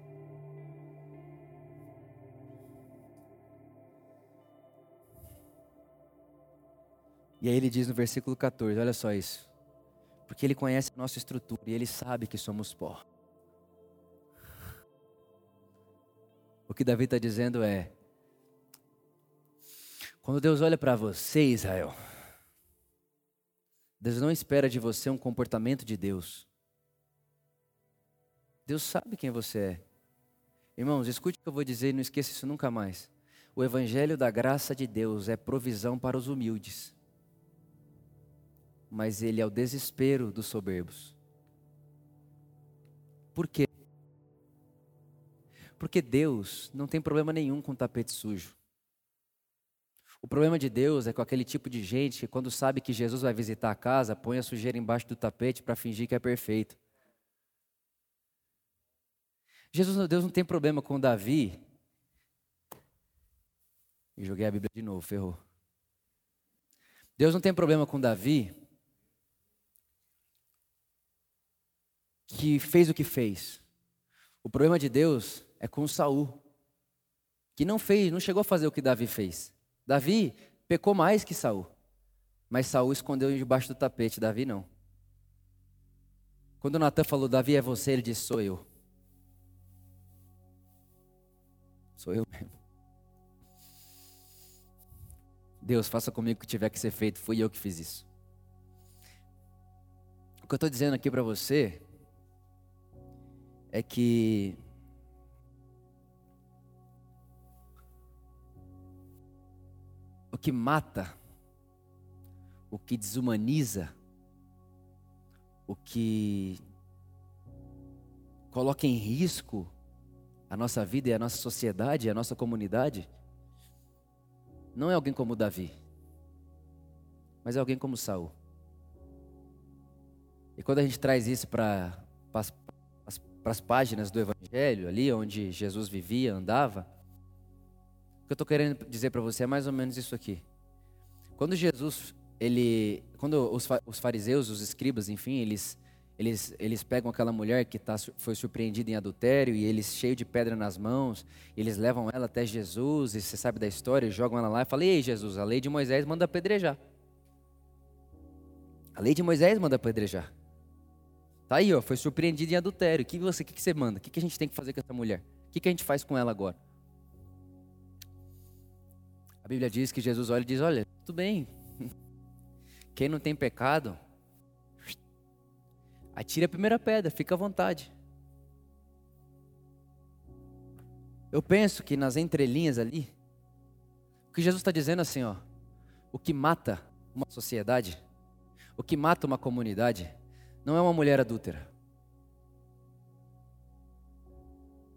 Speaker 1: E aí ele diz no versículo 14: Olha só isso. Porque ele conhece a nossa estrutura e ele sabe que somos pó. O que Davi está dizendo é: quando Deus olha para você, Israel, Deus não espera de você um comportamento de Deus. Deus sabe quem você é. Irmãos, escute o que eu vou dizer e não esqueça isso nunca mais. O Evangelho da graça de Deus é provisão para os humildes, mas ele é o desespero dos soberbos. Por quê? Porque Deus não tem problema nenhum com tapete sujo. O problema de Deus é com aquele tipo de gente que, quando sabe que Jesus vai visitar a casa, põe a sujeira embaixo do tapete para fingir que é perfeito. Jesus, Deus não tem problema com Davi. E joguei a Bíblia de novo, ferrou. Deus não tem problema com Davi, que fez o que fez. O problema de Deus é com Saul, que não fez, não chegou a fazer o que Davi fez. Davi pecou mais que Saul. Mas Saul escondeu debaixo do tapete, Davi não. Quando Natan falou, Davi é você, ele disse, sou eu. Sou eu mesmo. Deus, faça comigo o que tiver que ser feito, fui eu que fiz isso. O que eu estou dizendo aqui para você é que que mata, o que desumaniza, o que coloca em risco a nossa vida e a nossa sociedade, a nossa comunidade, não é alguém como Davi, mas é alguém como Saul. E quando a gente traz isso para as páginas do Evangelho, ali onde Jesus vivia, andava, que eu estou querendo dizer para você é mais ou menos isso aqui. Quando Jesus, ele, quando os fariseus, os escribas, enfim, eles, eles, eles pegam aquela mulher que tá, foi surpreendida em adultério e eles cheio de pedra nas mãos, eles levam ela até Jesus e você sabe da história, jogam ela lá e falam: Ei, Jesus, a lei de Moisés manda apedrejar. A lei de Moisés manda apedrejar. Tá aí, ó, foi surpreendida em adultério. O que você, que, que você manda? O que, que a gente tem que fazer com essa mulher? O que, que a gente faz com ela agora? Bíblia diz que Jesus olha e diz: Olha, tudo bem. Quem não tem pecado, Atire a primeira pedra, fica à vontade. Eu penso que nas entrelinhas ali, o que Jesus está dizendo assim, ó, o que mata uma sociedade, o que mata uma comunidade, não é uma mulher adúltera,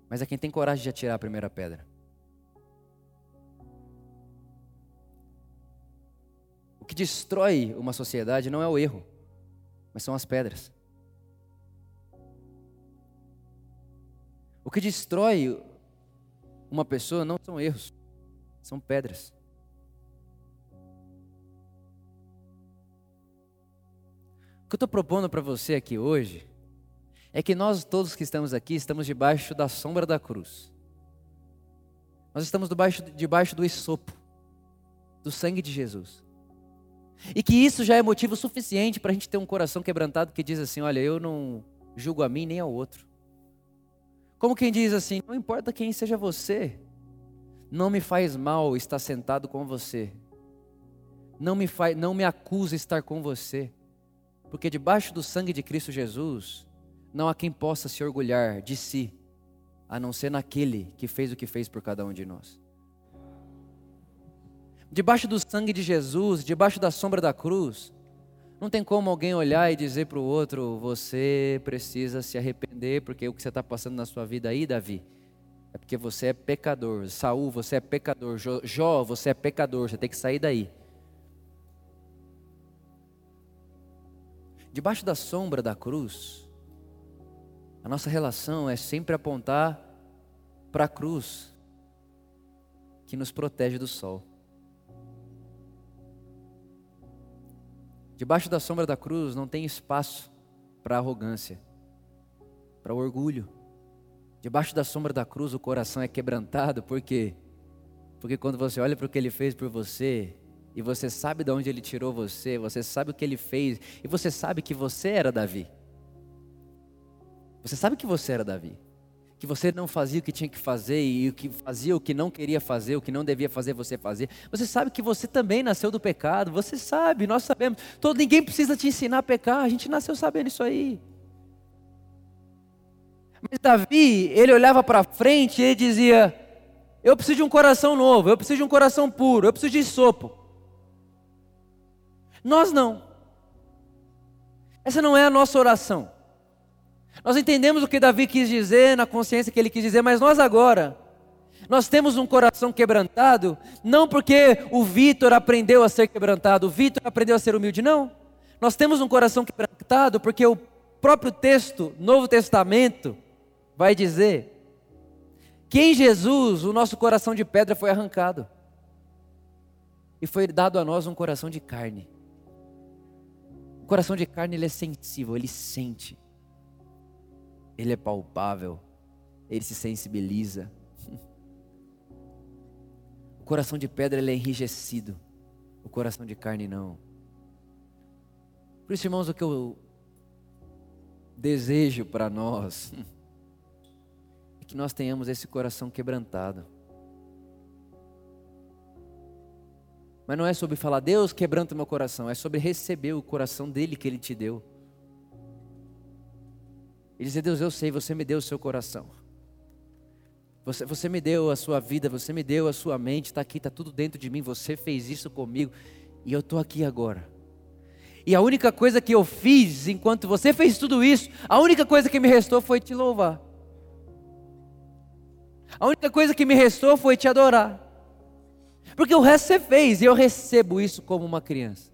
Speaker 1: mas é quem tem coragem de atirar a primeira pedra. O que destrói uma sociedade não é o erro, mas são as pedras. O que destrói uma pessoa não são erros, são pedras. O que eu estou propondo para você aqui hoje é que nós todos que estamos aqui estamos debaixo da sombra da cruz. Nós estamos debaixo, debaixo do esopo, do sangue de Jesus. E que isso já é motivo suficiente para a gente ter um coração quebrantado que diz assim: olha, eu não julgo a mim nem ao outro. Como quem diz assim: não importa quem seja você, não me faz mal estar sentado com você. Não me, faz, não me acusa estar com você. Porque debaixo do sangue de Cristo Jesus, não há quem possa se orgulhar de si, a não ser naquele que fez o que fez por cada um de nós. Debaixo do sangue de Jesus, debaixo da sombra da cruz, não tem como alguém olhar e dizer para o outro: você precisa se arrepender, porque o que você está passando na sua vida aí, Davi, é porque você é pecador. Saul, você é pecador. Jó, você é pecador. Você tem que sair daí. Debaixo da sombra da cruz, a nossa relação é sempre apontar para a cruz que nos protege do sol. Debaixo da sombra da cruz não tem espaço para arrogância, para orgulho. Debaixo da sombra da cruz o coração é quebrantado, por quê? Porque quando você olha para o que ele fez por você, e você sabe de onde ele tirou você, você sabe o que ele fez, e você sabe que você era Davi. Você sabe que você era Davi que você não fazia o que tinha que fazer e o que fazia o que não queria fazer, o que não devia fazer, você fazia. Você sabe que você também nasceu do pecado, você sabe, nós sabemos. Todo, ninguém precisa te ensinar a pecar, a gente nasceu sabendo isso aí. Mas Davi, ele olhava para frente e ele dizia: Eu preciso de um coração novo, eu preciso de um coração puro, eu preciso de sopo. Nós não. Essa não é a nossa oração. Nós entendemos o que Davi quis dizer, na consciência que ele quis dizer, mas nós agora, nós temos um coração quebrantado, não porque o Vitor aprendeu a ser quebrantado, o Vitor aprendeu a ser humilde, não. Nós temos um coração quebrantado porque o próprio texto, Novo Testamento, vai dizer que em Jesus o nosso coração de pedra foi arrancado e foi dado a nós um coração de carne. O coração de carne ele é sensível, ele sente ele é palpável, ele se sensibiliza. O coração de pedra ele é enrijecido, o coração de carne não. Por isso, irmãos, o que eu desejo para nós é que nós tenhamos esse coração quebrantado. Mas não é sobre falar, Deus quebranta meu coração, é sobre receber o coração dele que ele te deu. E dizer: Deus, eu sei, você me deu o seu coração. Você, você me deu a sua vida, você me deu a sua mente, está aqui, está tudo dentro de mim. Você fez isso comigo e eu estou aqui agora. E a única coisa que eu fiz enquanto você fez tudo isso, a única coisa que me restou foi te louvar. A única coisa que me restou foi te adorar. Porque o resto você fez e eu recebo isso como uma criança.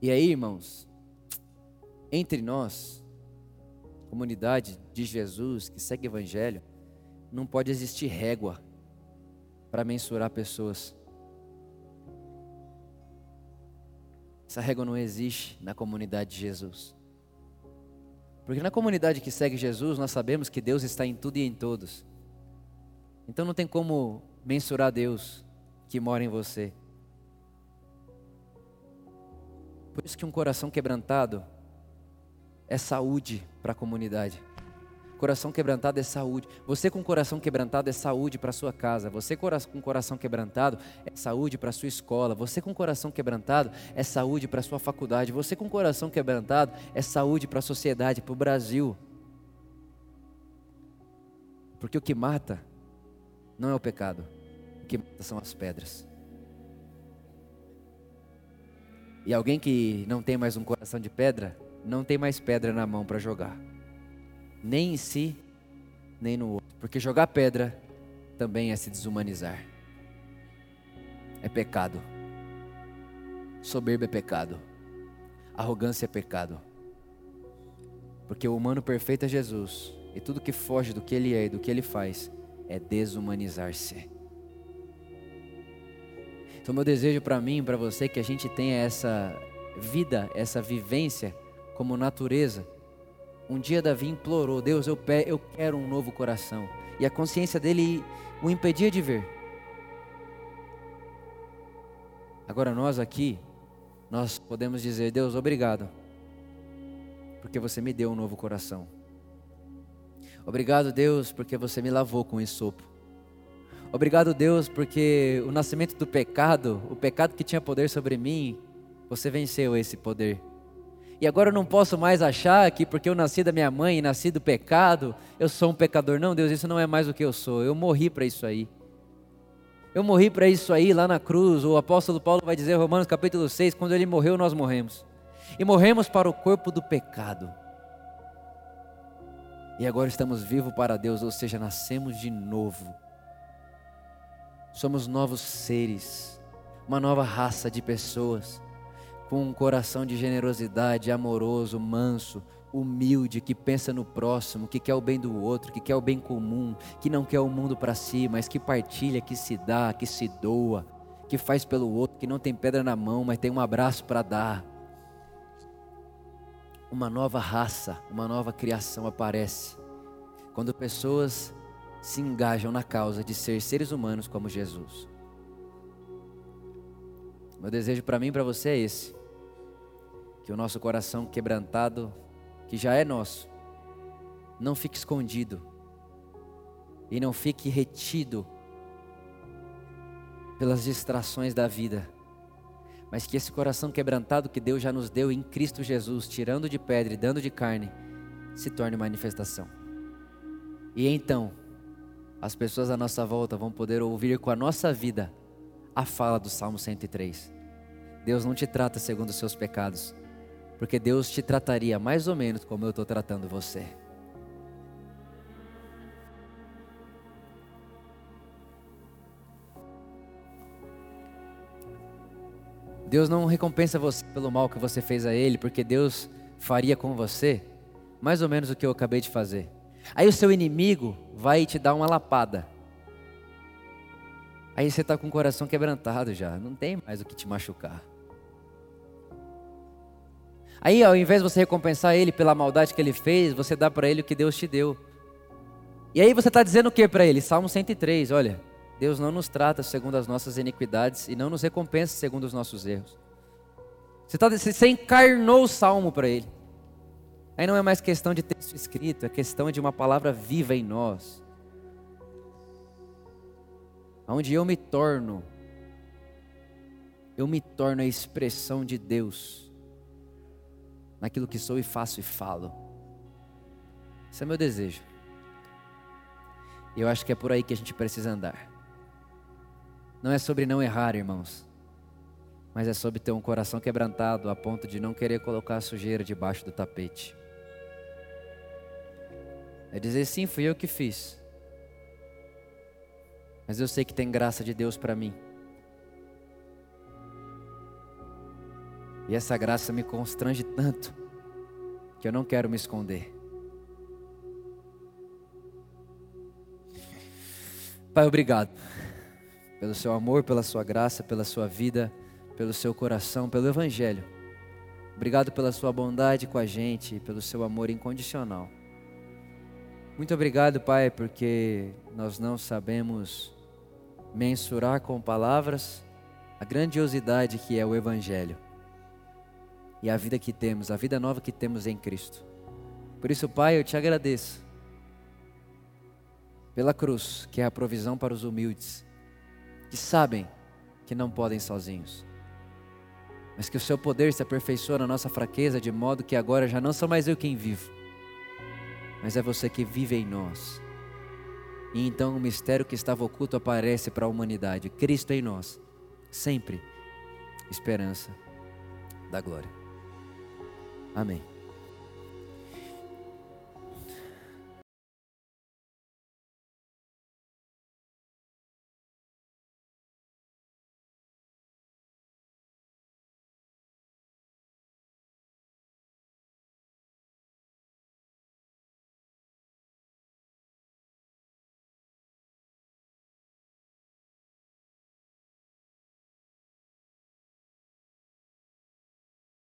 Speaker 1: E aí, irmãos, entre nós, comunidade de Jesus que segue o Evangelho, não pode existir régua para mensurar pessoas. Essa régua não existe na comunidade de Jesus. Porque na comunidade que segue Jesus, nós sabemos que Deus está em tudo e em todos. Então não tem como mensurar Deus que mora em você. Por isso que um coração quebrantado é saúde para a comunidade. Coração quebrantado é saúde. Você com coração quebrantado é saúde para sua casa. Você com coração quebrantado é saúde para sua escola. Você com coração quebrantado é saúde para sua faculdade. Você com coração quebrantado é saúde para a sociedade, para o Brasil. Porque o que mata não é o pecado. O que mata são as pedras. E alguém que não tem mais um coração de pedra, não tem mais pedra na mão para jogar nem em si, nem no outro. Porque jogar pedra também é se desumanizar. É pecado. Soberba é pecado. Arrogância é pecado. Porque o humano perfeito é Jesus. E tudo que foge do que ele é e do que ele faz é desumanizar-se. Então, meu desejo para mim, para você, é que a gente tenha essa vida, essa vivência como natureza um dia Davi implorou: Deus, eu, eu quero um novo coração. E a consciência dele o impedia de ver. Agora nós aqui, nós podemos dizer: Deus, obrigado, porque você me deu um novo coração. Obrigado, Deus, porque você me lavou com sopo. Obrigado, Deus, porque o nascimento do pecado, o pecado que tinha poder sobre mim, você venceu esse poder. E agora eu não posso mais achar que porque eu nasci da minha mãe e nasci do pecado, eu sou um pecador. Não, Deus, isso não é mais o que eu sou. Eu morri para isso aí. Eu morri para isso aí lá na cruz. O apóstolo Paulo vai dizer, Romanos capítulo 6, quando ele morreu, nós morremos. E morremos para o corpo do pecado. E agora estamos vivos para Deus, ou seja, nascemos de novo. Somos novos seres, uma nova raça de pessoas com um coração de generosidade, amoroso, manso, humilde, que pensa no próximo, que quer o bem do outro, que quer o bem comum, que não quer o mundo para si, mas que partilha, que se dá, que se doa, que faz pelo outro, que não tem pedra na mão, mas tem um abraço para dar. Uma nova raça, uma nova criação aparece quando pessoas se engajam na causa de ser seres humanos como Jesus. Meu desejo para mim e para você é esse que o nosso coração quebrantado, que já é nosso, não fique escondido e não fique retido pelas distrações da vida, mas que esse coração quebrantado que Deus já nos deu em Cristo Jesus, tirando de pedra e dando de carne, se torne manifestação. E então, as pessoas à nossa volta vão poder ouvir com a nossa vida a fala do Salmo 103. Deus não te trata segundo os seus pecados, porque Deus te trataria mais ou menos como eu estou tratando você. Deus não recompensa você pelo mal que você fez a Ele, porque Deus faria com você mais ou menos o que eu acabei de fazer. Aí o seu inimigo vai te dar uma lapada. Aí você está com o coração quebrantado já, não tem mais o que te machucar. Aí, ao invés de você recompensar ele pela maldade que ele fez, você dá para ele o que Deus te deu. E aí você está dizendo o que para ele? Salmo 103, olha, Deus não nos trata segundo as nossas iniquidades e não nos recompensa segundo os nossos erros. Você, tá, você encarnou o salmo para ele. Aí não é mais questão de texto escrito, é questão de uma palavra viva em nós. Onde eu me torno, eu me torno a expressão de Deus naquilo que sou e faço e falo. Esse é meu desejo. E eu acho que é por aí que a gente precisa andar. Não é sobre não errar, irmãos, mas é sobre ter um coração quebrantado a ponto de não querer colocar a sujeira debaixo do tapete. É dizer sim, fui eu que fiz. Mas eu sei que tem graça de Deus para mim. E essa graça me constrange tanto que eu não quero me esconder. Pai, obrigado pelo seu amor, pela sua graça, pela sua vida, pelo seu coração, pelo Evangelho. Obrigado pela sua bondade com a gente pelo seu amor incondicional. Muito obrigado, Pai, porque nós não sabemos mensurar com palavras a grandiosidade que é o Evangelho e a vida que temos, a vida nova que temos em Cristo. Por isso, Pai, eu te agradeço, pela cruz, que é a provisão para os humildes, que sabem que não podem sozinhos. Mas que o seu poder se aperfeiçoa na nossa fraqueza, de modo que agora já não sou mais eu quem vivo, mas é você que vive em nós. E então o mistério que estava oculto aparece para a humanidade, Cristo em nós, sempre esperança da glória. Amém.